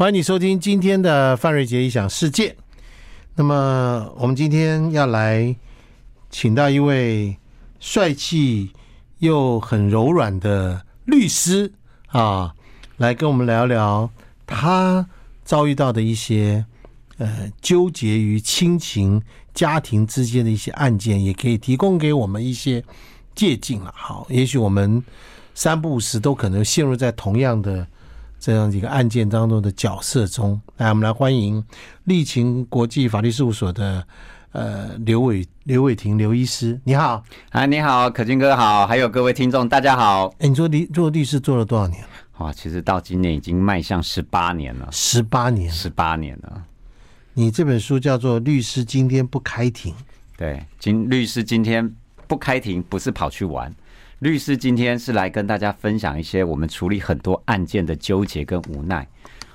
欢迎你收听今天的范瑞杰异想世界。那么，我们今天要来请到一位帅气又很柔软的律师啊，来跟我们聊聊他遭遇到的一些呃纠结于亲情、家庭之间的一些案件，也可以提供给我们一些借鉴了。好，也许我们三不五时都可能陷入在同样的。这样一个案件当中的角色中，来，我们来欢迎立勤国际法律事务所的呃刘伟刘伟霆刘医师，你好，啊，你好，可君哥好，还有各位听众大家好。哎，你做律做律师做了多少年了？哇，其实到今年已经迈向十八年了，十八年，十八年了。你这本书叫做《律师今天不开庭》，对，今律师今天不开庭，不是跑去玩。律师今天是来跟大家分享一些我们处理很多案件的纠结跟无奈。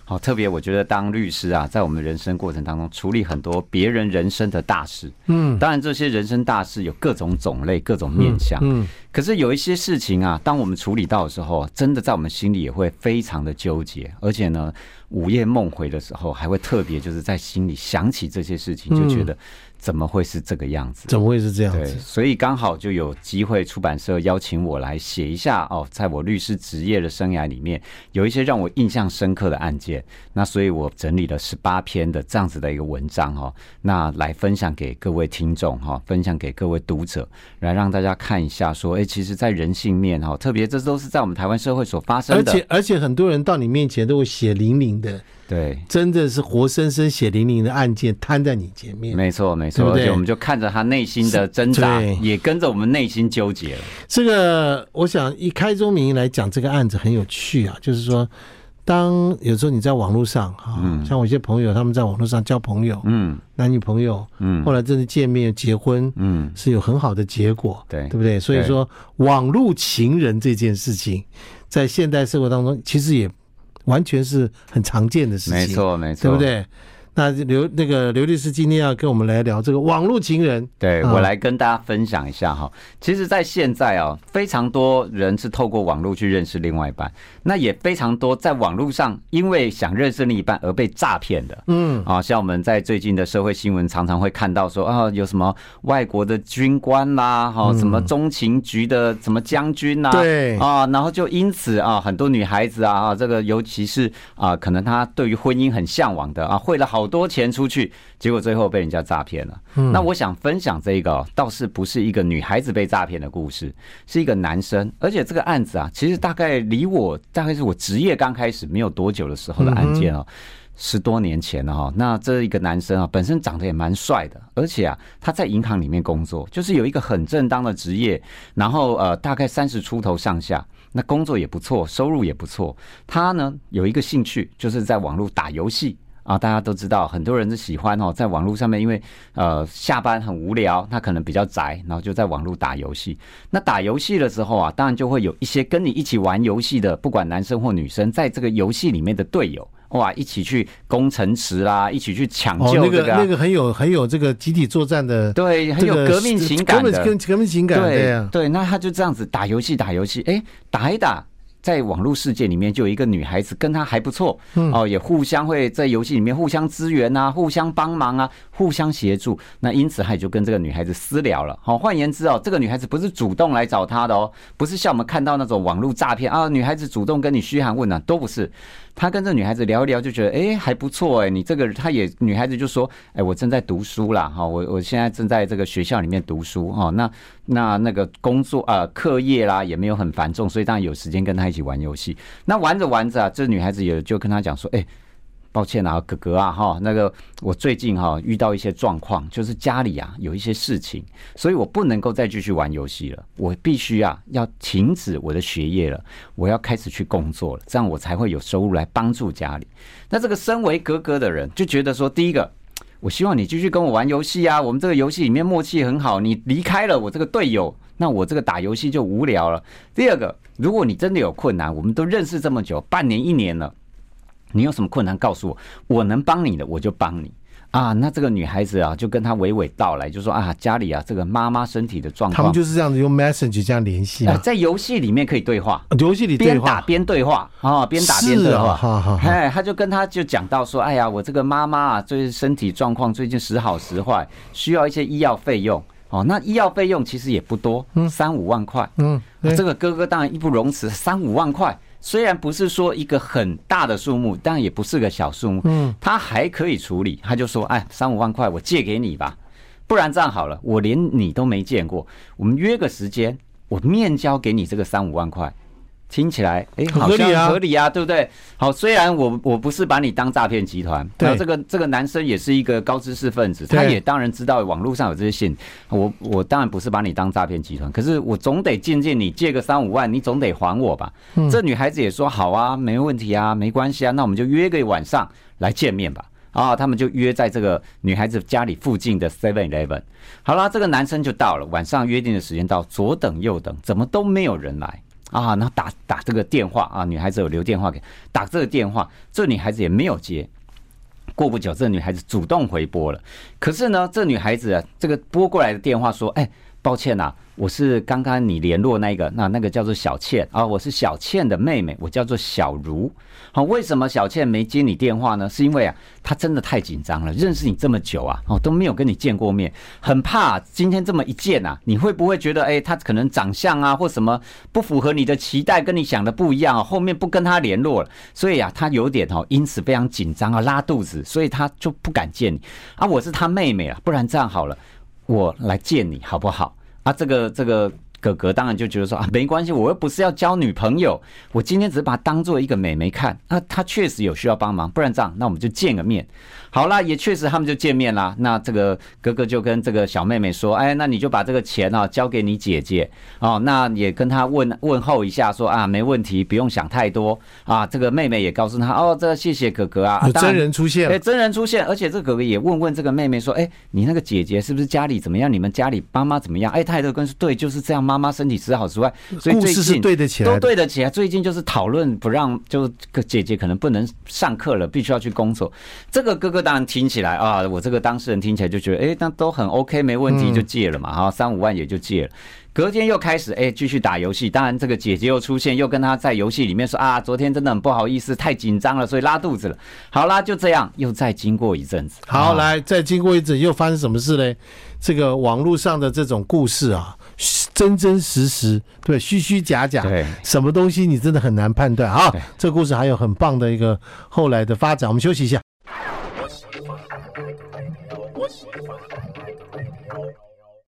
好，特别我觉得当律师啊，在我们人生过程当中处理很多别人人生的大事。嗯，当然这些人生大事有各种种类、各种面向。嗯，可是有一些事情啊，当我们处理到的时候，真的在我们心里也会非常的纠结，而且呢，午夜梦回的时候，还会特别就是在心里想起这些事情，就觉得。怎么会是这个样子？怎么会是这样子？对，所以刚好就有机会，出版社邀请我来写一下哦，在我律师职业的生涯里面，有一些让我印象深刻的案件。那所以我整理了十八篇的这样子的一个文章哦，那来分享给各位听众哈，分享给各位读者，来让大家看一下，说，哎，其实，在人性面哈，特别这都是在我们台湾社会所发生的，而且而且很多人到你面前都会血淋淋的。对，真的是活生生血淋淋的案件摊在你前面，没错没错，对不对？我们就看着他内心的挣扎，也跟着我们内心纠结了。这个，我想以开宗明义来讲，这个案子很有趣啊。就是说，当有时候你在网络上哈，像我一些朋友，他们在网络上交朋友，嗯，男女朋友，嗯，后来真的见面结婚，嗯，是有很好的结果，对，对不对？所以说，网络情人这件事情，在现代社会当中，其实也。完全是很常见的事情，没错，没错，对不对？那刘那个刘律师今天要跟我们来聊这个网络情人，对，我来跟大家分享一下哈。其实，在现在啊，非常多人是透过网络去认识另外一半，那也非常多在网络上因为想认识另一半而被诈骗的。嗯，啊，像我们在最近的社会新闻常常会看到说啊，有什么外国的军官啦，哈，什么中情局的什么将军呐，对啊，然后就因此啊，很多女孩子啊，啊，这个尤其是啊，可能她对于婚姻很向往的啊，会了好。好多钱出去，结果最后被人家诈骗了。那我想分享这个，倒是不是一个女孩子被诈骗的故事，是一个男生。而且这个案子啊，其实大概离我大概是我职业刚开始没有多久的时候的案件哦，十多年前了哈。那这一个男生啊，本身长得也蛮帅的，而且啊，他在银行里面工作，就是有一个很正当的职业，然后呃，大概三十出头上下，那工作也不错，收入也不错。他呢有一个兴趣，就是在网络打游戏。啊，大家都知道，很多人是喜欢哦，在网络上面，因为呃下班很无聊，他可能比较宅，然后就在网络打游戏。那打游戏的时候啊，当然就会有一些跟你一起玩游戏的，不管男生或女生，在这个游戏里面的队友，哇，一起去攻城池啦，一起去抢救、啊哦、那个那个很有很有这个集体作战的，对，很有革命情感的，革命革命情感，对对，对，那他就这样子打游戏打游戏，哎，打一打。在网络世界里面，就有一个女孩子跟他还不错，哦，也互相会在游戏里面互相支援啊，互相帮忙啊，互相协助。那因此，他也就跟这个女孩子私聊了。好，换言之哦，这个女孩子不是主动来找他的哦，不是像我们看到那种网络诈骗啊，女孩子主动跟你嘘寒问暖，都不是。他跟这女孩子聊一聊，就觉得哎还不错哎，你这个他也女孩子就说哎，我正在读书啦哈，我我现在正在这个学校里面读书哈，那那那个工作啊课业啦也没有很繁重，所以当然有时间跟他一起玩游戏。那玩着玩着啊，这女孩子也就跟他讲说哎。抱歉啊，哥哥啊，哈，那个我最近哈遇到一些状况，就是家里啊有一些事情，所以我不能够再继续玩游戏了，我必须啊要停止我的学业了，我要开始去工作了，这样我才会有收入来帮助家里。那这个身为哥哥的人就觉得说，第一个，我希望你继续跟我玩游戏啊，我们这个游戏里面默契很好，你离开了我这个队友，那我这个打游戏就无聊了。第二个，如果你真的有困难，我们都认识这么久，半年一年了。你有什么困难告诉我，我能帮你的我就帮你。啊，那这个女孩子啊，就跟他娓娓道来，就说啊，家里啊，这个妈妈身体的状况，他们就是这样子用 message 这样联系啊，在游戏里面可以对话，游戏里边打边对话。啊，边打边对话，哎，他就跟他就讲到说，哎呀，我这个妈妈啊，最近身体状况最近时好时坏，需要一些医药费用。哦，那医药费用其实也不多，嗯，三五万块，嗯，这个哥哥当然义不容辞，三五万块。虽然不是说一个很大的数目，但也不是个小数目。嗯，他还可以处理。他就说：“哎，三五万块，我借给你吧。不然这样好了，我连你都没见过，我们约个时间，我面交给你这个三五万块。”听起来，哎，好像合理啊，对不对？好，虽然我我不是把你当诈骗集团，然后这个这个男生也是一个高知识分子，他也当然知道网络上有这些信，我我当然不是把你当诈骗集团，可是我总得见见你，借个三五万，你总得还我吧？这女孩子也说好啊，没问题啊，没关系啊，那我们就约个晚上来见面吧。啊，他们就约在这个女孩子家里附近的 Seven Eleven。好了，这个男生就到了，晚上约定的时间到，左等右等，怎么都没有人来。啊，然后打打这个电话啊，女孩子有留电话给，打这个电话，这女孩子也没有接。过不久，这女孩子主动回拨了，可是呢，这女孩子，这个拨过来的电话说，哎。抱歉呐，我是刚刚你联络那个，那那个叫做小倩啊，我是小倩的妹妹，我叫做小茹。好，为什么小倩没接你电话呢？是因为啊，她真的太紧张了，认识你这么久啊，哦都没有跟你见过面，很怕今天这么一见啊，你会不会觉得哎，她可能长相啊或什么不符合你的期待，跟你想的不一样，后面不跟她联络了，所以啊，她有点哦，因此非常紧张啊，拉肚子，所以她就不敢见你啊。我是她妹妹啊，不然这样好了。我来见你好不好？啊，这个这个哥哥当然就觉得说啊，没关系，我又不是要交女朋友，我今天只是把她当做一个妹妹看。那她确实有需要帮忙，不然这样，那我们就见个面。好啦，也确实他们就见面啦。那这个哥哥就跟这个小妹妹说：“哎，那你就把这个钱啊交给你姐姐哦。”那也跟她问问候一下，说啊，没问题，不用想太多啊。这个妹妹也告诉她：“哦，这个谢谢哥哥啊。”真人出现，哎，真人出现，而且这个哥哥也问问这个妹妹说：“哎，你那个姐姐是不是家里 怎么样？你们家里爸妈怎么样？”哎，他也都跟说：“对，就是这样，妈妈身体时好时坏。”所以最近对得起来，都对得起来。最近就是讨论不让，就姐姐可能不能上课了，必须要去工作。这个哥哥当然听起来。啊，我这个当事人听起来就觉得，哎，那都很 OK，没问题，就借了嘛，哈，三五万也就借了。隔天又开始，哎，继续打游戏。当然，这个姐姐又出现，又跟他在游戏里面说，啊，昨天真的很不好意思，太紧张了，所以拉肚子了。好啦，就这样，又再经过一阵子。好，来，再经过一阵，又发生什么事呢？这个网络上的这种故事啊，真真实实，对，虚虚假假，对，什么东西你真的很难判断啊。这个故事还有很棒的一个后来的发展，我们休息一下。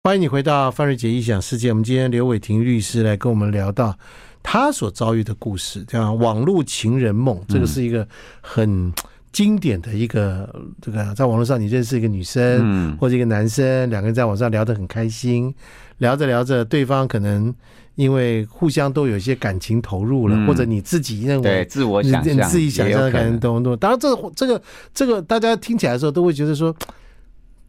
欢迎你回到范瑞杰异想世界。我们今天刘伟霆律师来跟我们聊到他所遭遇的故事，叫网络情人梦。这个是一个很经典的一个，这个在网络上你认识一个女生或者一个男生，两个人在网上聊得很开心，聊着聊着，对方可能因为互相都有一些感情投入了，或者你自己认为自我想象，自己想象的感情动动。当然，这个这个这个大家听起来的时候都会觉得说。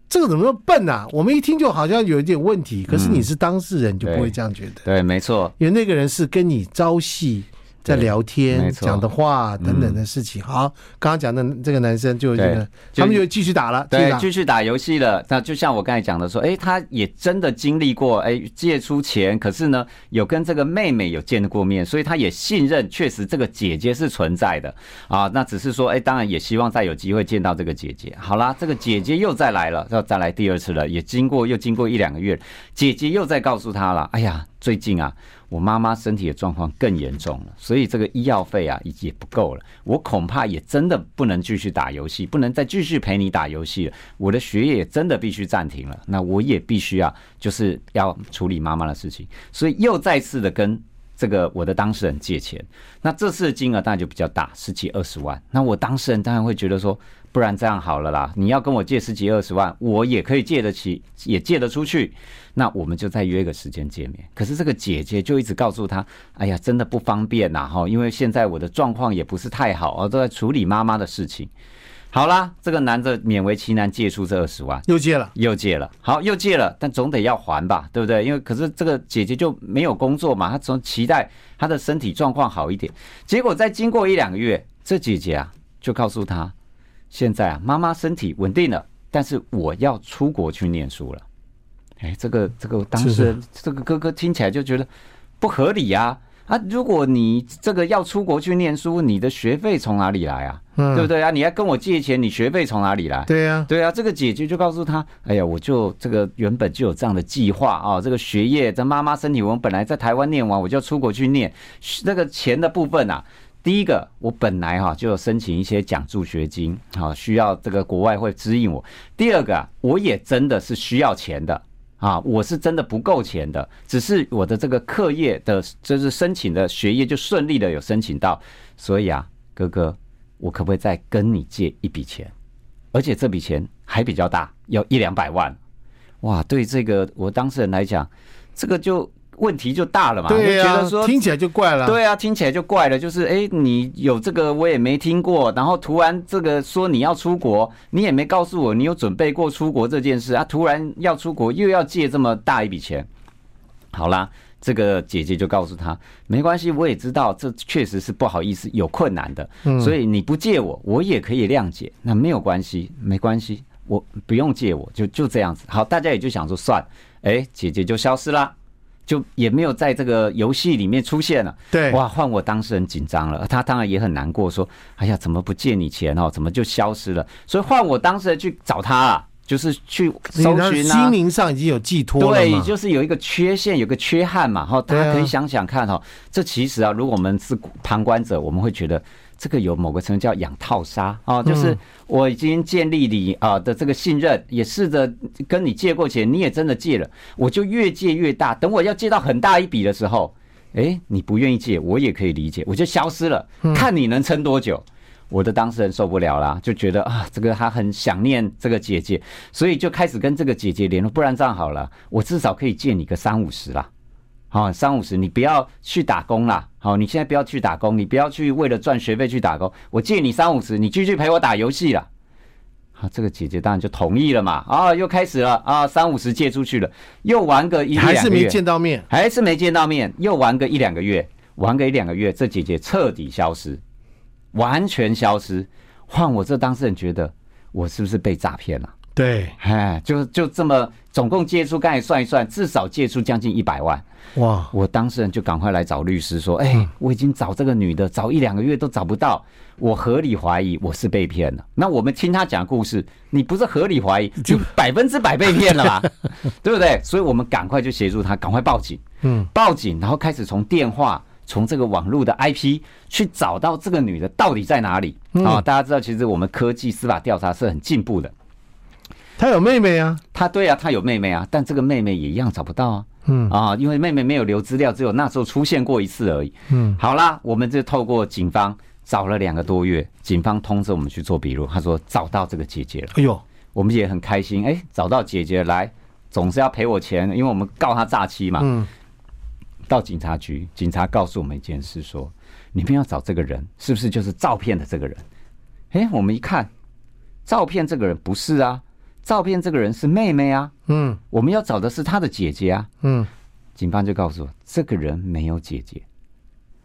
这个怎么那么笨啊？我们一听就好像有一点问题，可是你是当事人，就不会这样觉得。对，没错，因为那个人是跟你朝夕。在聊天讲的话等等的事情，好，刚刚讲的这个男生就这个，他们就继续打了，对，继续打游戏了。那就像我刚才讲的说，哎，他也真的经历过，哎，借出钱，可是呢，有跟这个妹妹有见过面，所以他也信任，确实这个姐姐是存在的啊。那只是说，哎，当然也希望再有机会见到这个姐姐。好啦，这个姐姐又再来了，要再来第二次了，也经过又经过一两个月，姐姐又再告诉他了，哎呀，最近啊。我妈妈身体的状况更严重了，所以这个医药费啊也不够了。我恐怕也真的不能继续打游戏，不能再继续陪你打游戏了。我的学业也真的必须暂停了。那我也必须要就是要处理妈妈的事情，所以又再次的跟这个我的当事人借钱。那这次的金额当然就比较大，十几二十万。那我当事人当然会觉得说，不然这样好了啦，你要跟我借十几二十万，我也可以借得起，也借得出去。那我们就再约个时间见面。可是这个姐姐就一直告诉他：“哎呀，真的不方便呐，哈，因为现在我的状况也不是太好，我都在处理妈妈的事情。”好啦，这个男的勉为其难借出这二十万，又借了，又借了。好，又借了，但总得要还吧，对不对？因为可是这个姐姐就没有工作嘛，她总期待她的身体状况好一点。结果再经过一两个月，这姐姐啊就告诉他：“现在啊，妈妈身体稳定了。”但是我要出国去念书了。哎，这个这个当时这个哥哥听起来就觉得不合理呀。啊，如果你这个要出国去念书，你的学费从哪里来啊？嗯，对不对啊？你要跟我借钱，你学费从哪里来？对呀，对啊。这个姐姐就告诉他：“哎呀，我就这个原本就有这样的计划啊，这个学业，这妈妈身体，我们本来在台湾念完，我就要出国去念。那个钱的部分啊，第一个我本来哈就有申请一些奖助学金，好需要这个国外会指引我。第二个啊，我也真的是需要钱的。”啊，我是真的不够钱的，只是我的这个课业的，就是申请的学业就顺利的有申请到，所以啊，哥哥，我可不可以再跟你借一笔钱？而且这笔钱还比较大，要一两百万。哇，对这个我当事人来讲，这个就。问题就大了嘛？对呀、啊，听起来就怪了。对啊，听起来就怪了。就是哎，你有这个我也没听过，然后突然这个说你要出国，你也没告诉我你有准备过出国这件事啊，突然要出国又要借这么大一笔钱。好啦，这个姐姐就告诉他，没关系，我也知道这确实是不好意思，有困难的，所以你不借我，我也可以谅解，那没有关系，没关系，我不用借我，就就这样子。好，大家也就想说算，哎，姐姐就消失了。就也没有在这个游戏里面出现了。对，哇，换我当事人紧张了，他当然也很难过，说：“哎呀，怎么不借你钱哦？怎么就消失了？”所以换我当事人去找他了，就是去搜寻啊。心灵上已经有寄托了。对，就是有一个缺陷，有个缺憾嘛。哈，大家可以想想看哈，这其实啊，如果我们是旁观者，我们会觉得。这个有某个成分叫养套杀啊，就是我已经建立你啊的这个信任，也试着跟你借过钱，你也真的借了，我就越借越大。等我要借到很大一笔的时候，哎，你不愿意借，我也可以理解，我就消失了，看你能撑多久。我的当事人受不了啦，就觉得啊，这个他很想念这个姐姐，所以就开始跟这个姐姐联络。不然这样好了，我至少可以借你个三五十啦。好，三五十，你不要去打工啦。好，你现在不要去打工，你不要去为了赚学费去打工。我借你三五十，你继续陪我打游戏啦。好，这个姐姐当然就同意了嘛。啊，又开始了啊，三五十借出去了，又玩个一两个月，还是没见到面，还是没见到面，又玩个一两个月，玩个一两个月，这姐姐彻底消失，完全消失。换我这当事人觉得，我是不是被诈骗了？对，哎，就就这么，总共借出，刚才算一算，至少借出将近一百万。哇！我当事人就赶快来找律师说：“哎，我已经找这个女的找一两个月都找不到，我合理怀疑我是被骗了。”那我们听他讲故事，你不是合理怀疑，就百分之百被骗了吧？对不对？所以我们赶快就协助他，赶快报警。嗯，报警，然后开始从电话、从这个网络的 IP 去找到这个女的到底在哪里啊？大家知道，其实我们科技司法调查是很进步的。他有妹妹啊，他对啊，他有妹妹啊，但这个妹妹也一样找不到啊。嗯啊，因为妹妹没有留资料，只有那时候出现过一次而已。嗯，好啦，我们就透过警方找了两个多月，警方通知我们去做笔录，他说找到这个姐姐了。哎呦，我们也很开心，哎，找到姐姐来，总是要赔我钱，因为我们告他诈欺嘛。嗯，到警察局，警察告诉我们一件事，说你们要找这个人，是不是就是照片的这个人？哎，我们一看，照片这个人不是啊。照片这个人是妹妹啊，嗯，我们要找的是她的姐姐啊，嗯，警方就告诉我，这个人没有姐姐，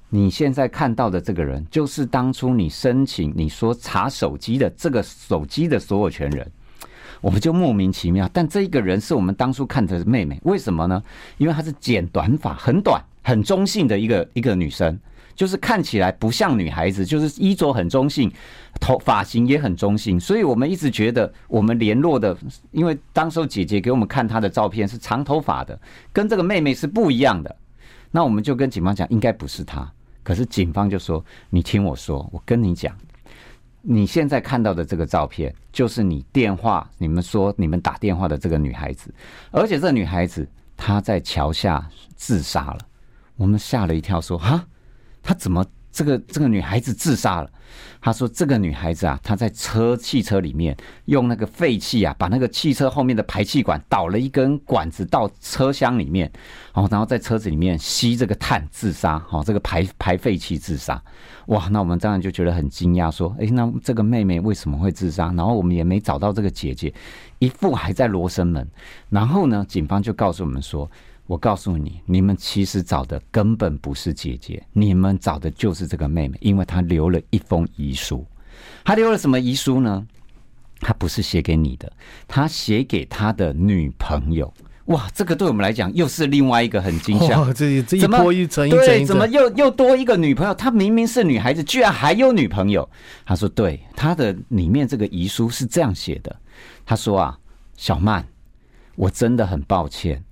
你现在看到的这个人就是当初你申请你说查手机的这个手机的所有权人，我们就莫名其妙，但这一个人是我们当初看的妹妹，为什么呢？因为她是剪短发，很短，很中性的一个一个女生。就是看起来不像女孩子，就是衣着很中性，头发型也很中性，所以我们一直觉得我们联络的，因为当时候姐姐给我们看她的照片是长头发的，跟这个妹妹是不一样的。那我们就跟警方讲，应该不是她。可是警方就说：“你听我说，我跟你讲，你现在看到的这个照片，就是你电话你们说你们打电话的这个女孩子，而且这女孩子她在桥下自杀了。”我们吓了一跳，说：“哈。”他怎么这个这个女孩子自杀了？他说这个女孩子啊，她在车汽车里面用那个废气啊，把那个汽车后面的排气管导了一根管子到车厢里面，然后然后在车子里面吸这个碳自杀，好，这个排排废气自杀。哇，那我们当然就觉得很惊讶，说，诶，那这个妹妹为什么会自杀？然后我们也没找到这个姐姐，一副还在罗生门。然后呢，警方就告诉我们说。我告诉你，你们其实找的根本不是姐姐，你们找的就是这个妹妹，因为她留了一封遗书。她留了什么遗书呢？她不是写给你的，她写给她的女朋友。哇，这个对我们来讲又是另外一个很惊吓。这这一波一层一层，对，怎么又又多一个女朋友？她明明是女孩子，居然还有女朋友。他说，对，他的里面这个遗书是这样写的。他说啊，小曼，我真的很抱歉。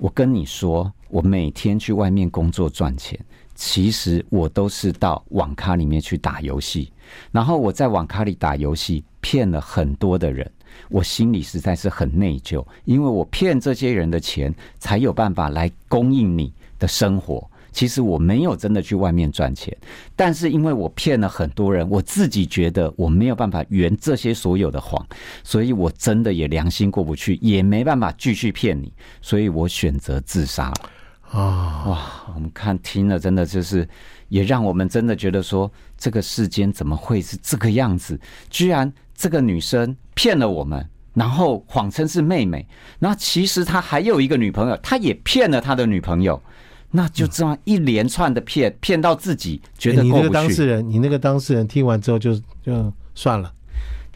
我跟你说，我每天去外面工作赚钱，其实我都是到网咖里面去打游戏，然后我在网咖里打游戏，骗了很多的人。我心里实在是很内疚，因为我骗这些人的钱，才有办法来供应你的生活。其实我没有真的去外面赚钱，但是因为我骗了很多人，我自己觉得我没有办法圆这些所有的谎，所以我真的也良心过不去，也没办法继续骗你，所以我选择自杀了。啊，哇！我们看听了，真的就是也让我们真的觉得说，这个世间怎么会是这个样子？居然。这个女生骗了我们，然后谎称是妹妹，那其实她还有一个女朋友，她也骗了她的女朋友，那就这样一连串的骗，骗到自己觉得过不去。你那个当事人，你那个当事人听完之后就就算了。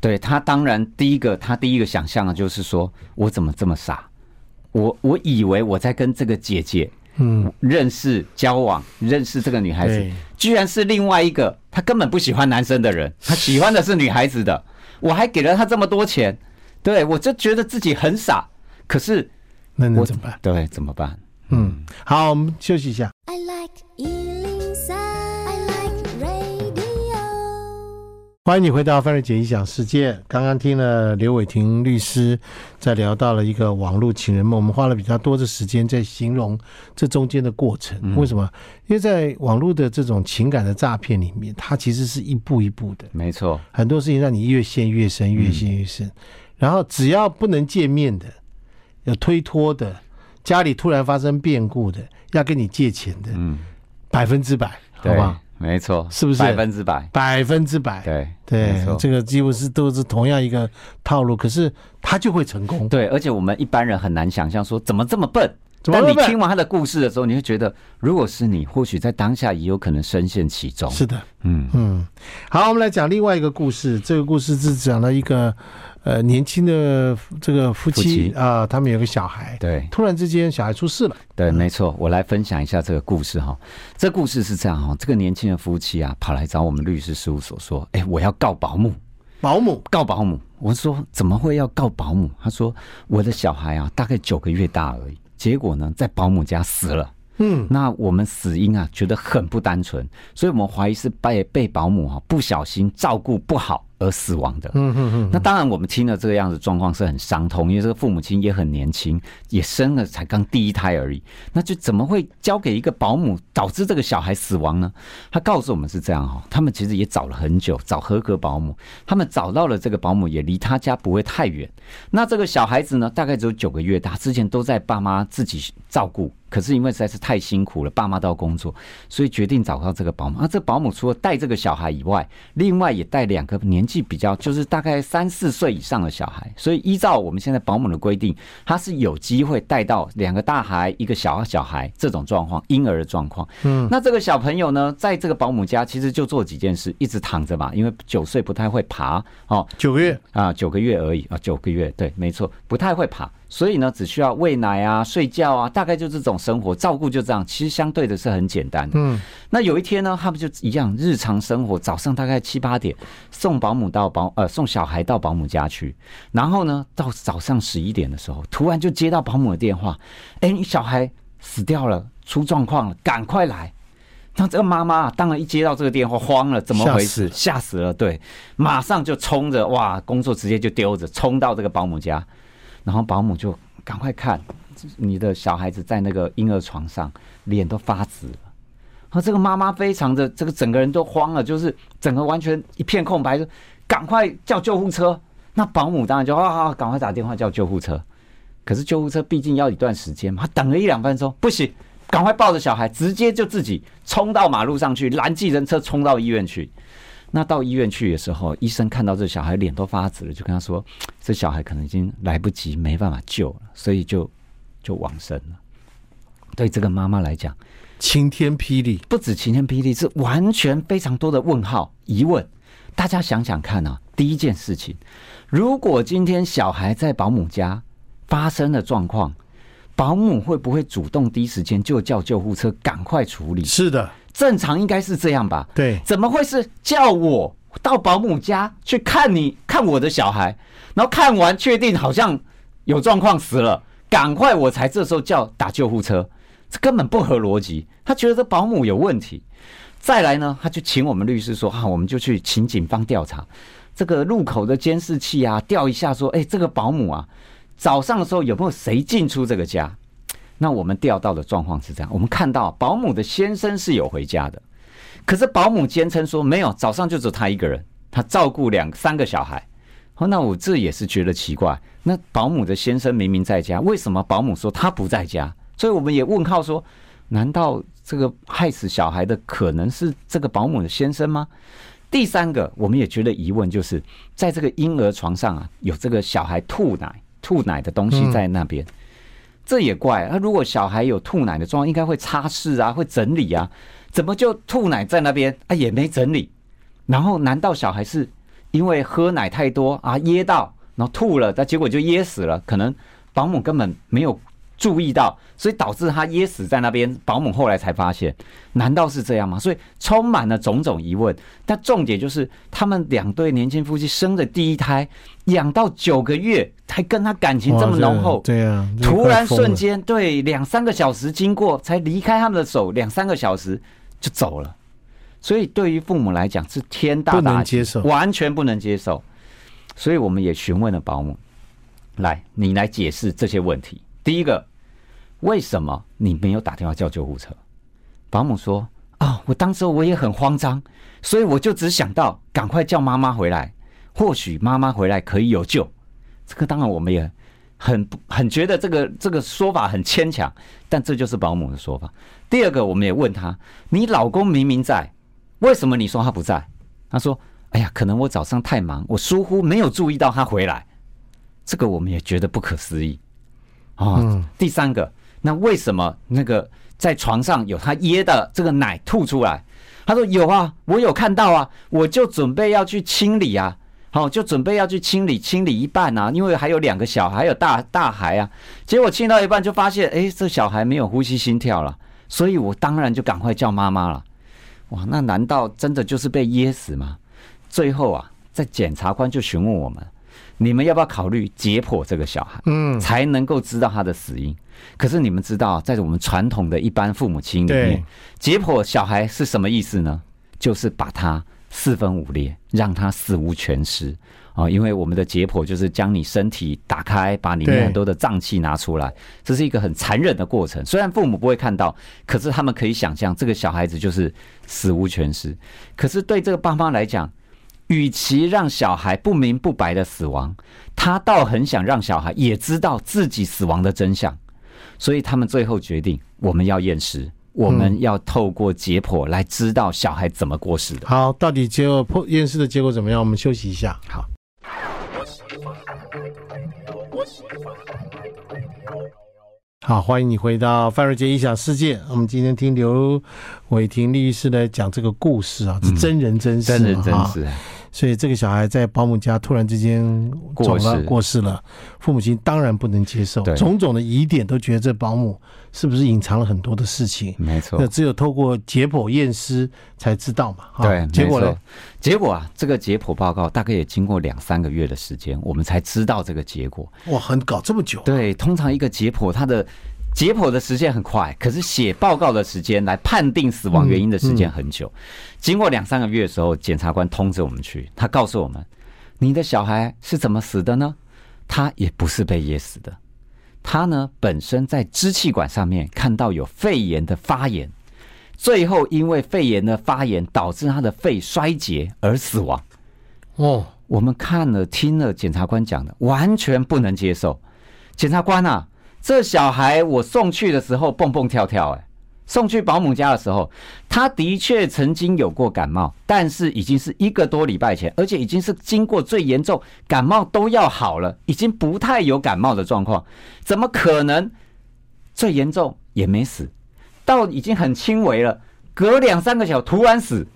对，他当然第一个，他第一个想象的就是说，我怎么这么傻？我我以为我在跟这个姐姐嗯认识交往，认识这个女孩子，居然是另外一个，他根本不喜欢男生的人，他喜欢的是女孩子的。我还给了他这么多钱，对，我就觉得自己很傻。可是，那我怎么办？对，怎么办？嗯，好，我们休息一下。I like 欢迎你回到范瑞杰异想世界。刚刚听了刘伟霆律师在聊到了一个网络情人梦，我们花了比较多的时间在形容这中间的过程。为什么？因为在网络的这种情感的诈骗里面，它其实是一步一步的。没错，很多事情让你越陷越深，越陷越深。然后只要不能见面的、有推脱的、家里突然发生变故的、要跟你借钱的，嗯，百分之百，好不好？没错，是不是百分之百？百分之百，对对，这个几乎是都是同样一个套路，可是他就会成功。对，而且我们一般人很难想象说怎么这么笨。但你听完他的故事的时候，你会觉得，如果是你，或许在当下也有可能深陷其中。是的，嗯嗯。好，我们来讲另外一个故事。这个故事是讲了一个。呃，年轻的这个夫妻啊、呃，他们有个小孩，对，突然之间小孩出事了。对，没错，我来分享一下这个故事哈。这故事是这样哈，这个年轻的夫妻啊，跑来找我们律师事务所说：“哎，我要告保姆，保姆告保姆。”我说：“怎么会要告保姆？”他说：“我的小孩啊，大概九个月大而已，结果呢，在保姆家死了。嗯，那我们死因啊，觉得很不单纯，所以我们怀疑是被被保姆哈不小心照顾不好。”而死亡的，嗯嗯嗯。那当然，我们听了这个样子状况是很伤痛，因为这个父母亲也很年轻，也生了才刚第一胎而已。那就怎么会交给一个保姆，导致这个小孩死亡呢？他告诉我们是这样哈，他们其实也找了很久，找合格保姆，他们找到了这个保姆，也离他家不会太远。那这个小孩子呢，大概只有九个月大，之前都在爸妈自己照顾。可是因为实在是太辛苦了，爸妈都要工作，所以决定找到这个保姆。啊，这保姆除了带这个小孩以外，另外也带两个年纪比较，就是大概三四岁以上的小孩。所以依照我们现在保姆的规定，他是有机会带到两个大孩，一个小小孩这种状况，婴儿的状况。嗯，那这个小朋友呢，在这个保姆家其实就做几件事，一直躺着嘛，因为九岁不太会爬哦，九个月啊，九个月而已啊，九个月，对，没错，不太会爬。所以呢，只需要喂奶啊、睡觉啊，大概就这种生活照顾就这样。其实相对的是很简单的。嗯，那有一天呢，他们就一样日常生活，早上大概七八点送保姆到保呃送小孩到保姆家去，然后呢到早上十一点的时候，突然就接到保姆的电话，哎，你小孩死掉了，出状况了，赶快来。那这个妈妈当然一接到这个电话慌了，怎么回事？吓死了，对，马上就冲着哇，工作直接就丢着，冲到这个保姆家。然后保姆就赶快看，你的小孩子在那个婴儿床上，脸都发紫了。然后这个妈妈非常的这个整个人都慌了，就是整个完全一片空白，就赶快叫救护车。那保姆当然就啊啊，赶快打电话叫救护车。可是救护车毕竟要一段时间嘛，他等了一两分钟，不行，赶快抱着小孩，直接就自己冲到马路上去拦计程车，冲到医院去。那到医院去的时候，医生看到这小孩脸都发紫了，就跟他说：“这小孩可能已经来不及，没办法救了，所以就就往生了。”对这个妈妈来讲，晴天霹雳，不止晴天霹雳，是完全非常多的问号、疑问。大家想想看啊，第一件事情，如果今天小孩在保姆家发生了状况，保姆会不会主动第一时间就叫救护车赶快处理？是的，正常应该是这样吧？对，怎么会是叫我到保姆家去看你看我的小孩，然后看完确定好像有状况死了，赶快我才这时候叫打救护车？这根本不合逻辑。他觉得这保姆有问题。再来呢，他就请我们律师说：“啊，我们就去请警方调查这个路口的监视器啊，调一下说，哎，这个保姆啊，早上的时候有没有谁进出这个家？那我们调到的状况是这样，我们看到保姆的先生是有回家的，可是保姆坚称说没有，早上就只有他一个人，他照顾两三个小孩。哦，那我这也是觉得奇怪，那保姆的先生明明在家，为什么保姆说他不在家？所以我们也问号说，难道？”这个害死小孩的可能是这个保姆的先生吗？第三个，我们也觉得疑问，就是在这个婴儿床上啊，有这个小孩吐奶、吐奶的东西在那边，嗯、这也怪。那如果小孩有吐奶的状况，应该会擦拭啊，会整理啊，怎么就吐奶在那边啊，也没整理？然后，难道小孩是因为喝奶太多啊，噎到，然后吐了，但结果就噎死了？可能保姆根本没有。注意到，所以导致他噎死在那边。保姆后来才发现，难道是这样吗？所以充满了种种疑问。但重点就是，他们两对年轻夫妻生的第一胎，养到九个月，还跟他感情这么浓厚。对啊，突然瞬间，对两三个小时经过，才离开他们的手，两三个小时就走了。所以对于父母来讲，是天大大接受，完全不能接受。所以我们也询问了保姆，来，你来解释这些问题。第一个，为什么你没有打电话叫救护车？保姆说：“啊，我当时我也很慌张，所以我就只想到赶快叫妈妈回来，或许妈妈回来可以有救。”这个当然我们也很很觉得这个这个说法很牵强，但这就是保姆的说法。第二个，我们也问他：“你老公明明在，为什么你说他不在？”他说：“哎呀，可能我早上太忙，我疏忽没有注意到他回来。”这个我们也觉得不可思议。哦，第三个，那为什么那个在床上有他噎的这个奶吐出来？他说有啊，我有看到啊，我就准备要去清理啊，好，就准备要去清理，清理一半啊，因为还有两个小孩，还有大大孩啊。结果清到一半就发现，哎，这小孩没有呼吸心跳了，所以我当然就赶快叫妈妈了。哇，那难道真的就是被噎死吗？最后啊，在检察官就询问我们。你们要不要考虑解剖这个小孩，嗯，才能够知道他的死因？可是你们知道，在我们传统的一般父母亲里面，解剖小孩是什么意思呢？就是把他四分五裂，让他死无全尸啊！因为我们的解剖就是将你身体打开，把里面很多的脏器拿出来，这是一个很残忍的过程。虽然父母不会看到，可是他们可以想象，这个小孩子就是死无全尸。可是对这个爸妈来讲，与其让小孩不明不白的死亡，他倒很想让小孩也知道自己死亡的真相，所以他们最后决定，我们要验尸，我们要透过解剖来知道小孩怎么过世的。好，到底结果破验尸的结果怎么样？我们休息一下。好。好，欢迎你回到范瑞杰异想世界。我们今天听刘伟霆律师来讲这个故事啊，是真人真事，真人真事。所以这个小孩在保姆家突然之间走了过世了，父母亲当然不能接受，种种的疑点都觉得这保姆是不是隐藏了很多的事情？没错，那只有透过解剖验尸才知道嘛。对，结果呢？结果啊，这个解剖报告大概也经过两三个月的时间，我们才知道这个结果。哇，很搞这么久？对，通常一个解剖它的。解剖的时间很快，可是写报告的时间来判定死亡原因的时间很久。经过两三个月的时候，检察官通知我们去，他告诉我们：“你的小孩是怎么死的呢？他也不是被噎死的，他呢本身在支气管上面看到有肺炎的发炎，最后因为肺炎的发炎导致他的肺衰竭而死亡。”哦，我们看了听了检察官讲的，完全不能接受。检察官啊！这小孩我送去的时候蹦蹦跳跳，哎，送去保姆家的时候，他的确曾经有过感冒，但是已经是一个多礼拜前，而且已经是经过最严重感冒都要好了，已经不太有感冒的状况，怎么可能最严重也没死，到已经很轻微了，隔两三个小时突然死？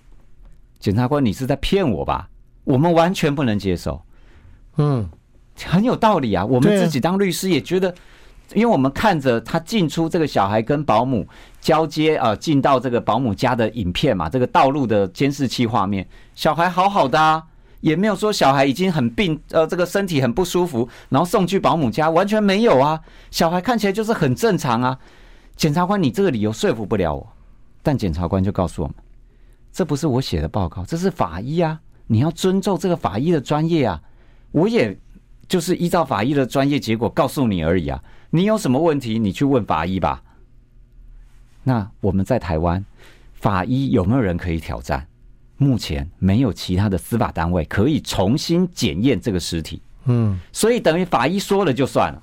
检察官，你是在骗我吧？我们完全不能接受。嗯，很有道理啊。我们自己当律师也觉得，因为我们看着他进出这个小孩跟保姆交接啊，进到这个保姆家的影片嘛，这个道路的监视器画面，小孩好好的啊，也没有说小孩已经很病，呃，这个身体很不舒服，然后送去保姆家，完全没有啊。小孩看起来就是很正常啊。检察官，你这个理由说服不了我，但检察官就告诉我们，这不是我写的报告，这是法医啊，你要尊重这个法医的专业啊。我也就是依照法医的专业结果告诉你而已啊。你有什么问题，你去问法医吧。那我们在台湾，法医有没有人可以挑战？目前没有其他的司法单位可以重新检验这个尸体。嗯，所以等于法医说了就算了。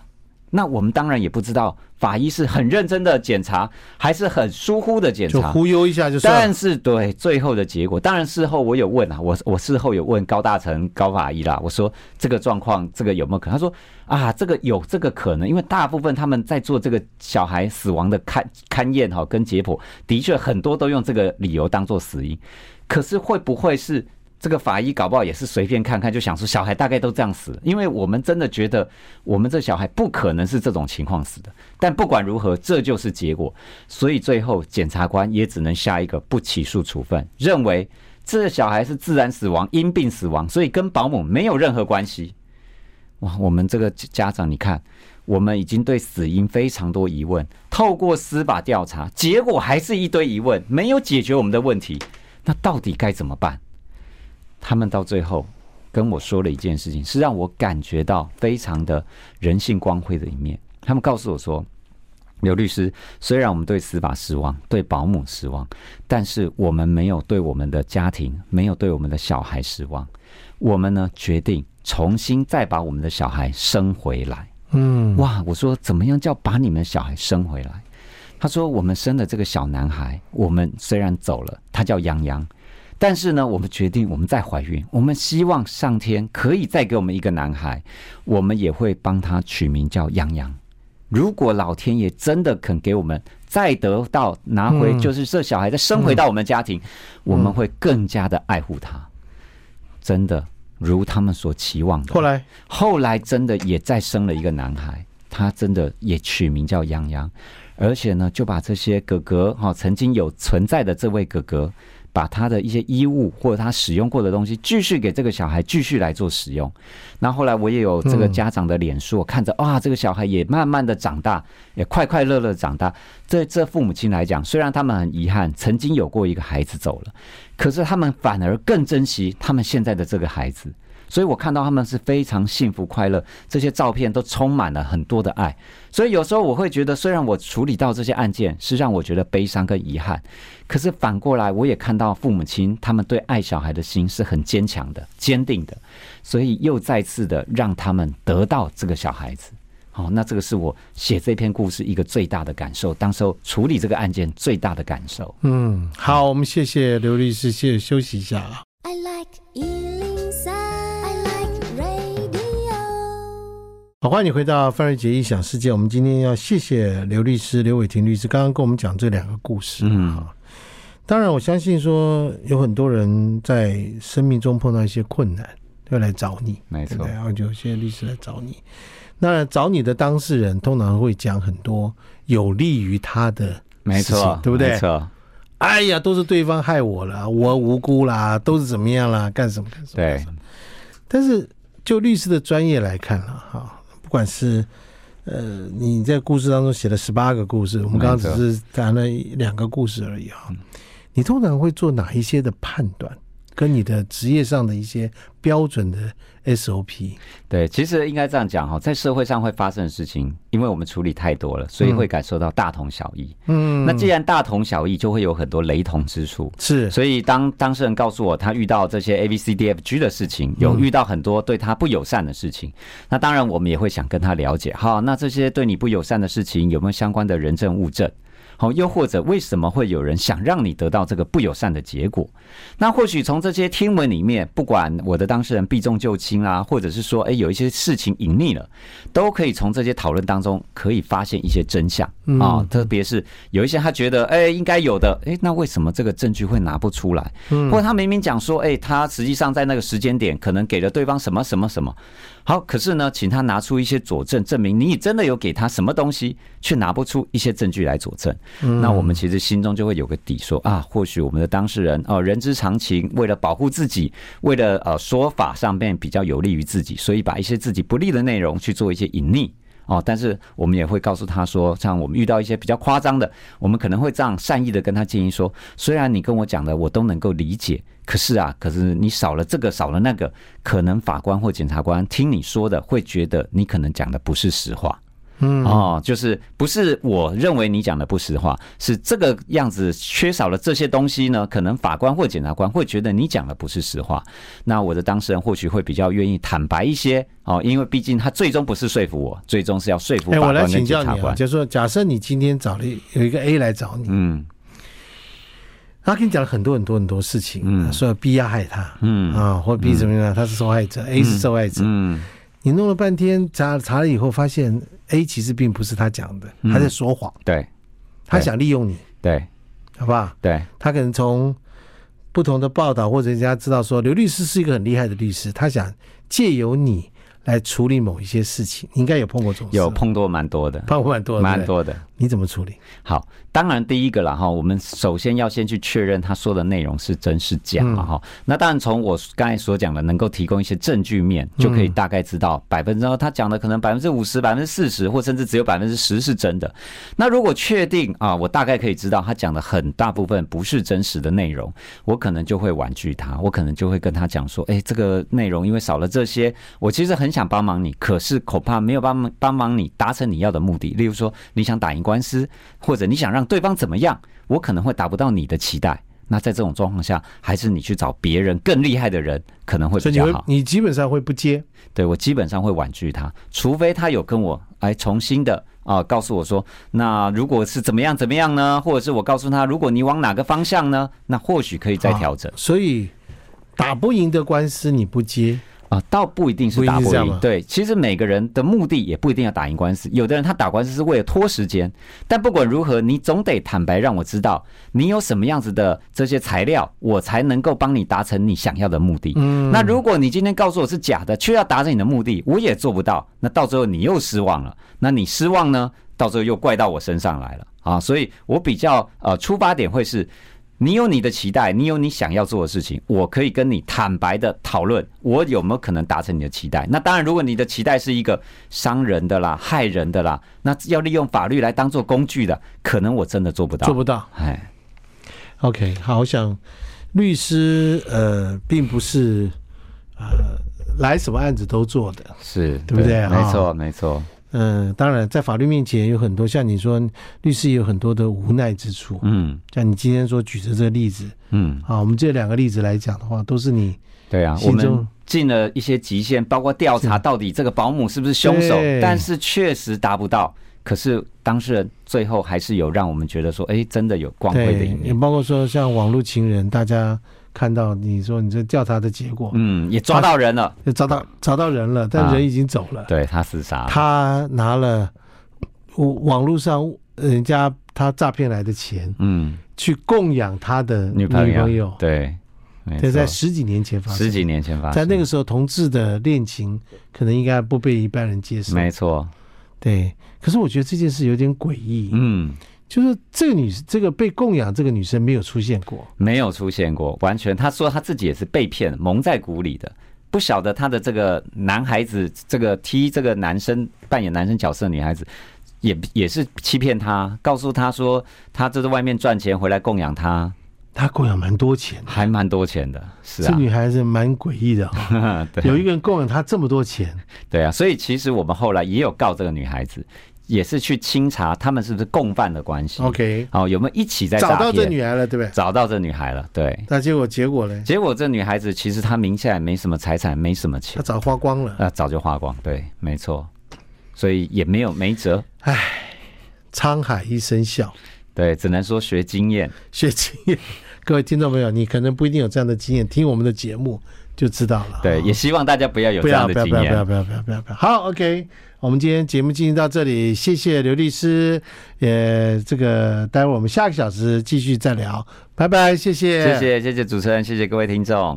那我们当然也不知道法医是很认真的检查，还是很疏忽的检查，就忽悠一下就算。但是对最后的结果，当然事后我有问啊，我我事后有问高大成高法医啦，我说这个状况这个有没有可能？他说啊，这个有这个可能，因为大部分他们在做这个小孩死亡的勘勘验哈跟解剖，的确很多都用这个理由当做死因，可是会不会是？这个法医搞不好也是随便看看，就想说小孩大概都这样死，因为我们真的觉得我们这小孩不可能是这种情况死的。但不管如何，这就是结果，所以最后检察官也只能下一个不起诉处分，认为这小孩是自然死亡、因病死亡，所以跟保姆没有任何关系。哇，我们这个家长，你看，我们已经对死因非常多疑问，透过司法调查，结果还是一堆疑问，没有解决我们的问题，那到底该怎么办？他们到最后跟我说了一件事情，是让我感觉到非常的人性光辉的一面。他们告诉我说：“刘律师，虽然我们对司法失望，对保姆失望，但是我们没有对我们的家庭，没有对我们的小孩失望。我们呢，决定重新再把我们的小孩生回来。”嗯，哇！我说怎么样叫把你们小孩生回来？他说：“我们生的这个小男孩，我们虽然走了，他叫洋洋。”但是呢，我们决定，我们再怀孕，我们希望上天可以再给我们一个男孩，我们也会帮他取名叫洋洋。如果老天爷真的肯给我们再得到拿回，就是这小孩再生回到我们家庭，我们会更加的爱护他。真的如他们所期望的。后来，后来真的也再生了一个男孩，他真的也取名叫洋洋，而且呢，就把这些哥哥哈曾经有存在的这位哥哥。把他的一些衣物或者他使用过的东西继续给这个小孩继续来做使用，那后来我也有这个家长的脸书，看着哇，这个小孩也慢慢的长大，也快快乐乐长大。对这父母亲来讲，虽然他们很遗憾曾经有过一个孩子走了，可是他们反而更珍惜他们现在的这个孩子。所以我看到他们是非常幸福快乐，这些照片都充满了很多的爱。所以有时候我会觉得，虽然我处理到这些案件是让我觉得悲伤跟遗憾，可是反过来我也看到父母亲他们对爱小孩的心是很坚强的、坚定的，所以又再次的让他们得到这个小孩子。好，那这个是我写这篇故事一个最大的感受，当时候处理这个案件最大的感受。嗯，好，我们谢谢刘律师，谢谢休息一下啊。I like 好，欢迎你回到范瑞杰异想世界。我们今天要谢谢刘律师、刘伟庭律师，刚刚跟我们讲这两个故事。嗯，当然，我相信说有很多人在生命中碰到一些困难，要来找你，没错。然后就有些律师来找你，那找你的当事人通常会讲很多有利于他的，没错，对不对？没错。哎呀，都是对方害我了，我无辜啦，都是怎么样啦，干什么干什么？对。但是就律师的专业来看了，哈。不管是呃，你在故事当中写了十八个故事，我们刚刚只是谈了两个故事而已啊。你通常会做哪一些的判断？跟你的职业上的一些标准的 SOP，对，其实应该这样讲哈，在社会上会发生的事情，因为我们处理太多了，所以会感受到大同小异。嗯，那既然大同小异，就会有很多雷同之处。是，所以当当事人告诉我他遇到这些 A B C D F G 的事情，有遇到很多对他不友善的事情，那当然我们也会想跟他了解。好，那这些对你不友善的事情有没有相关的人证物证？好，又或者为什么会有人想让你得到这个不友善的结果？那或许从这些听闻里面，不管我的当事人避重就轻啊，或者是说，哎，有一些事情隐匿了，都可以从这些讨论当中可以发现一些真相。啊，特别是有一些他觉得，哎，应该有的，哎，那为什么这个证据会拿不出来？或者他明明讲说，哎，他实际上在那个时间点可能给了对方什么什么什么，好，可是呢，请他拿出一些佐证，证明你真的有给他什么东西，却拿不出一些证据来佐证。那我们其实心中就会有个底，说啊，或许我们的当事人哦，人之常情，为了保护自己，为了呃说法上面比较有利于自己，所以把一些自己不利的内容去做一些隐匿。哦，但是我们也会告诉他说，像我们遇到一些比较夸张的，我们可能会这样善意的跟他建议说，虽然你跟我讲的我都能够理解，可是啊，可是你少了这个少了那个，可能法官或检察官听你说的会觉得你可能讲的不是实话。嗯哦，就是不是我认为你讲的不实话，是这个样子缺少了这些东西呢？可能法官或检察官会觉得你讲的不是实话，那我的当事人或许会比较愿意坦白一些哦，因为毕竟他最终不是说服我，最终是要说服法官跟检察官。哎，我来请教你啊，就是说，假设你今天找了有一个 A 来找你，嗯，他跟你讲了很多很多很多事情，嗯，说 B 要害他，嗯啊，或 B 怎么样，他是受害者，A 是受害者，嗯。你弄了半天查查了以后，发现 A 其实并不是他讲的，他在说谎。对，他想利用你。对，好不好？对，他可能从不同的报道或者人家知道说刘律师是一个很厉害的律师，他想借由你来处理某一些事情。你应该有碰过这种事，有碰多蛮多的，碰过蛮多的，蛮多的。你怎么处理？好。当然，第一个了哈，我们首先要先去确认他说的内容是真是假嘛哈。那当然，从我刚才所讲的，能够提供一些证据面，就可以大概知道百分之他讲的可能百分之五十、百分之四十，或甚至只有百分之十是真的。那如果确定啊，我大概可以知道他讲的很大部分不是真实的内容，我可能就会婉拒他，我可能就会跟他讲说，哎，这个内容因为少了这些，我其实很想帮忙你，可是恐怕没有帮忙帮忙你达成你要的目的。例如说，你想打赢官司，或者你想让对方怎么样，我可能会达不到你的期待。那在这种状况下，还是你去找别人更厉害的人可能会比较好。你基本上会不接？对，我基本上会婉拒他，除非他有跟我来重新的啊、呃、告诉我说，那如果是怎么样怎么样呢？或者是我告诉他，如果你往哪个方向呢？那或许可以再调整。所以打不赢的官司你不接。啊，倒不一定是打不赢。对，其实每个人的目的也不一定要打赢官司。有的人他打官司是为了拖时间，但不管如何，你总得坦白让我知道你有什么样子的这些材料，我才能够帮你达成你想要的目的。嗯，那如果你今天告诉我是假的，却要达成你的目的，我也做不到。那到最后你又失望了。那你失望呢？到最后又怪到我身上来了啊！所以我比较呃出发点会是。你有你的期待，你有你想要做的事情，我可以跟你坦白的讨论，我有没有可能达成你的期待？那当然，如果你的期待是一个伤人的啦、害人的啦，那要利用法律来当做工具的，可能我真的做不到，做不到。哎，OK，好，我想律师呃，并不是呃来什么案子都做的，是对不对？没错，没错。嗯，当然，在法律面前有很多像你说，律师也有很多的无奈之处。嗯，像你今天所举的这个例子，嗯，啊，我们这两个例子来讲的话，都是你对啊，我们尽了一些极限，包括调查到底这个保姆是不是凶手，但是确实达不到。可是当事人最后还是有让我们觉得说，哎，真的有光辉的一面。也包括说像网络情人，大家。看到你说你这调查的结果，嗯，也抓到人了，就找到找到人了，但人已经走了。啊、对他自杀，他拿了网络上人家他诈骗来的钱，嗯，去供养他的女朋友。友对，这在十几年前发生，十几年前发生，在那个时候，同志的恋情可能应该不被一般人接受。没错，对。可是我觉得这件事有点诡异，嗯。就是这个女，这个被供养这个女生没有出现过，没有出现过，完全她说她自己也是被骗，蒙在鼓里的，不晓得她的这个男孩子，这个踢这个男生扮演男生角色的女孩子，也也是欺骗她，告诉她说她这在外面赚钱回来供养她，她供养蛮多钱，还蛮多钱的，是啊，这女孩子蛮诡异的哈，有一个人供养她这么多钱，对啊，所以其实我们后来也有告这个女孩子。也是去清查他们是不是共犯的关系。OK，好，有没有一起在找到这女孩了，对不对？找到这女孩了，对。那结果结果呢？结果这女孩子其实她名下也没什么财产，没什么钱，她早花光了。啊，早就花光，对，没错。所以也没有没辙。唉，沧海一声笑。对，只能说学经验，学经验。各位听众朋友，你可能不一定有这样的经验，听我们的节目。就知道了。对，也希望大家不要有这样的经验。不要不要不要不要不要不要。好，OK，我们今天节目进行到这里，谢谢刘律师。也这个待会我们下个小时继续再聊，拜拜，谢谢，谢谢谢谢主持人，谢谢各位听众。